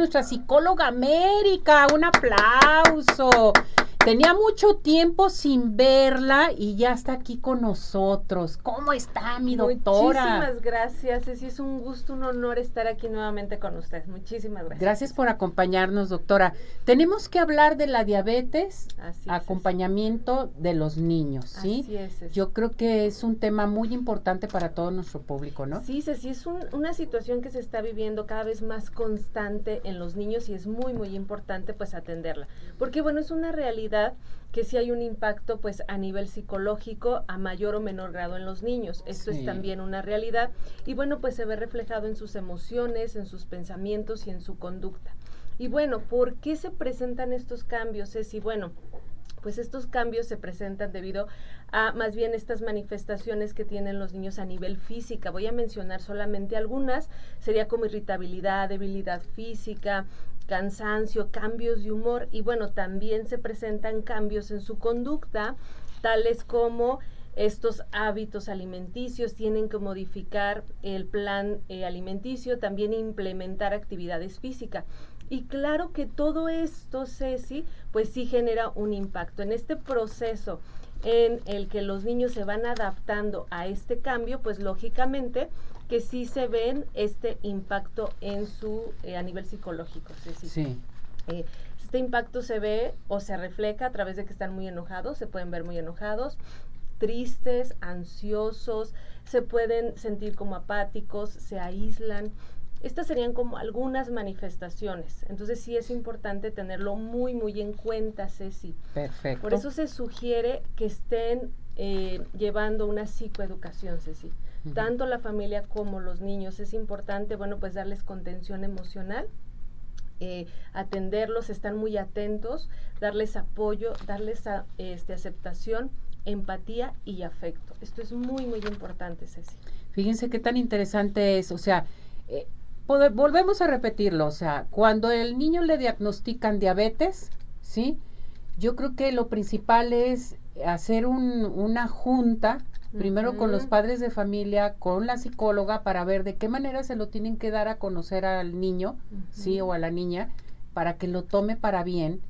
nuestra psicóloga América. Un aplauso. Tenía mucho tiempo sin verla y ya está aquí con nosotros. ¿Cómo está mi doctora? Muchísimas gracias. Es, es un gusto, un honor estar aquí nuevamente con usted. Muchísimas gracias. Gracias por acompañarnos, doctora. Tenemos que hablar de la diabetes, acompañamiento de los niños, ¿sí? Así es, Yo creo que es un tema muy importante para todo nuestro público, ¿no? Sí, sí, es una situación que se está viviendo cada vez más constante en los niños y es muy, muy importante pues atenderla. Porque bueno, es una realidad que sí hay un impacto pues a nivel psicológico a mayor o menor grado en los niños. Esto es también una realidad y bueno, pues se ve reflejado en sus emociones, en sus pensamientos y en su conducta. Y bueno, ¿por qué se presentan estos cambios? Es y bueno, pues estos cambios se presentan debido a más bien estas manifestaciones que tienen los niños a nivel física. Voy a mencionar solamente algunas, sería como irritabilidad, debilidad física, cansancio, cambios de humor y bueno, también se presentan cambios en su conducta, tales como estos hábitos alimenticios, tienen que modificar el plan eh, alimenticio, también implementar actividades físicas. Y claro que todo esto, Ceci, pues sí genera un impacto. En este proceso en el que los niños se van adaptando a este cambio, pues lógicamente que sí se ven este impacto en su eh, a nivel psicológico. Ceci. Sí. Eh, este impacto se ve o se refleja a través de que están muy enojados, se pueden ver muy enojados, tristes, ansiosos, se pueden sentir como apáticos, se aíslan, estas serían como algunas manifestaciones. Entonces sí es importante tenerlo muy, muy en cuenta, Ceci. Perfecto. Por eso se sugiere que estén eh, llevando una psicoeducación, Ceci. Tanto la familia como los niños. Es importante, bueno, pues darles contención emocional. Eh, atenderlos, estar muy atentos, darles apoyo, darles este, aceptación, empatía y afecto. Esto es muy, muy importante, Ceci. Fíjense qué tan interesante es, o sea, eh, volvemos a repetirlo, o sea, cuando el niño le diagnostican diabetes, ¿sí? Yo creo que lo principal es hacer una junta, primero con los padres de familia, con la psicóloga, para ver de qué manera se lo tienen que dar a conocer al niño, ¿sí? O a la niña, para que lo tome para bien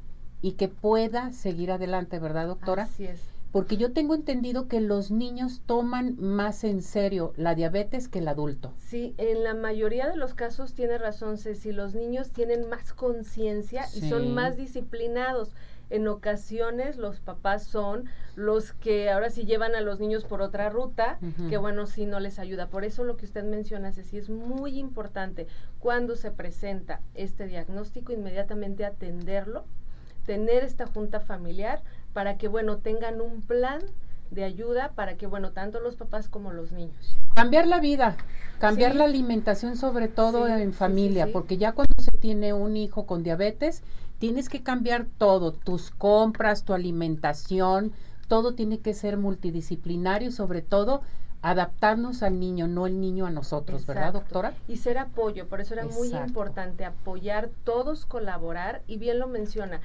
y que pueda seguir adelante, ¿verdad, doctora? Así es porque yo tengo entendido que los niños toman más en serio la diabetes que el adulto. Sí, en la mayoría de los casos tiene razón si los niños tienen más conciencia y son más disciplinados. En ocasiones los papás son los que ahora sí llevan a los niños por otra ruta, que bueno, sí no les ayuda. Por eso lo que usted menciona, Ceci, es muy importante cuando se presenta este diagnóstico, inmediatamente atenderlo, tener esta junta familiar para que, bueno, tengan un plan de ayuda para que, bueno, tanto los papás como los niños. Cambiar la vida, cambiar la alimentación sobre todo en familia, porque ya cuando se tiene un hijo con diabetes, tienes que cambiar todo, tus compras, tu alimentación, todo tiene que ser multidisciplinario y sobre todo adaptarnos al niño, no el niño a nosotros, ¿verdad, doctora? Y ser apoyo, por eso era muy importante apoyar, todos colaborar, y bien lo menciona,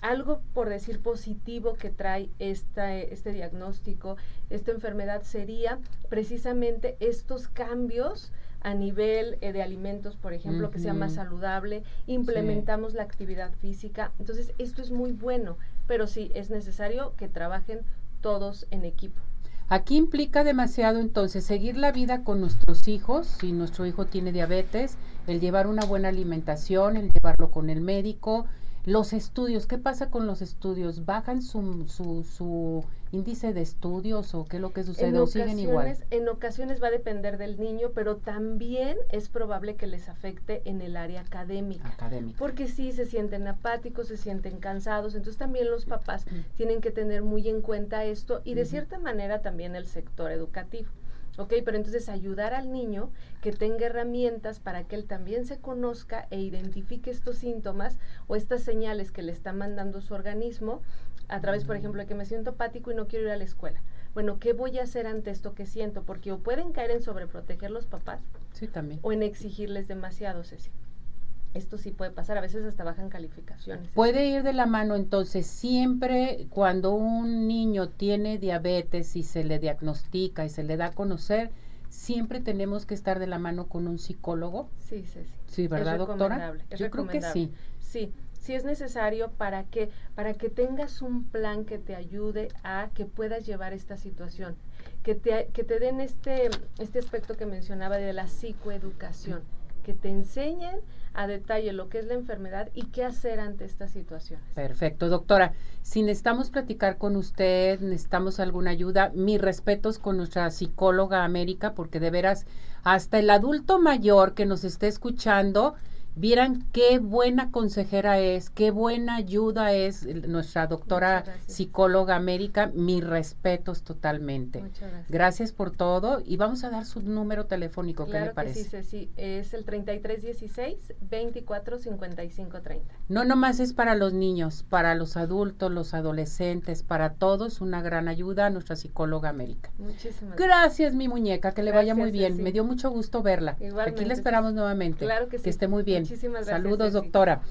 algo por decir positivo que trae esta, este diagnóstico, esta enfermedad sería precisamente estos cambios a nivel eh, de alimentos, por ejemplo, que sea más saludable, implementamos la actividad física. Entonces, esto es muy bueno, pero sí, es necesario que trabajen todos en equipo. Aquí implica demasiado entonces seguir la vida con nuestros hijos, si nuestro hijo tiene diabetes, el llevar una buena alimentación, el llevarlo con el médico, los estudios, ¿qué pasa con los estudios? ¿Bajan su, su, su índice de estudios o qué es lo que sucede? ¿O siguen igual? En ocasiones va a depender del niño, pero también es probable que les afecte en el área académica. Académica. Porque sí se sienten apáticos, se sienten cansados, entonces también los papás tienen que tener muy en cuenta esto y de cierta manera también el sector educativo. ¿Ok? Pero entonces ayudar al niño que tenga herramientas para que él también se conozca e identifique estos síntomas o estas señales que le está mandando su organismo a través, por ejemplo, de que me siento apático y no quiero ir a la escuela. Bueno, ¿qué voy a hacer ante esto que siento? Porque o pueden caer en sobreproteger los papás. Sí, también. O en exigirles demasiado, Ceci. Esto sí puede pasar, a veces hasta bajan calificaciones. Puede ir de la mano entonces siempre cuando un niño tiene diabetes y se le diagnostica y se le da a conocer, siempre tenemos que estar de la mano con un psicólogo. Sí, sí, sí. Sí, ¿verdad, doctora? Yo creo que sí. Sí, sí es necesario para que para que tengas un plan que te ayude a que puedas llevar esta situación, que te, que te den este este aspecto que mencionaba de la psicoeducación, que te enseñen a detalle lo que es la enfermedad y qué hacer ante estas situaciones. Perfecto, doctora. Si necesitamos platicar con usted, necesitamos alguna ayuda, mis respetos con nuestra psicóloga América, porque de veras, hasta el adulto mayor que nos esté escuchando, vieran qué buena consejera es, qué buena ayuda es nuestra doctora psicóloga América. Mis respetos totalmente. Muchas gracias. Gracias por todo y vamos a dar su número telefónico, ¿qué le parece? sí, sí, es el 3316 245530. No nomás es para los niños, para los adultos, los adolescentes, para todos una gran ayuda a nuestra psicóloga América. Muchísimas gracias. mi muñeca, que le vaya muy bien. Me dio mucho gusto verla. Aquí la esperamos nuevamente. Claro que sí. Que esté muy bien. Muchísimas gracias. Saludos, doctora.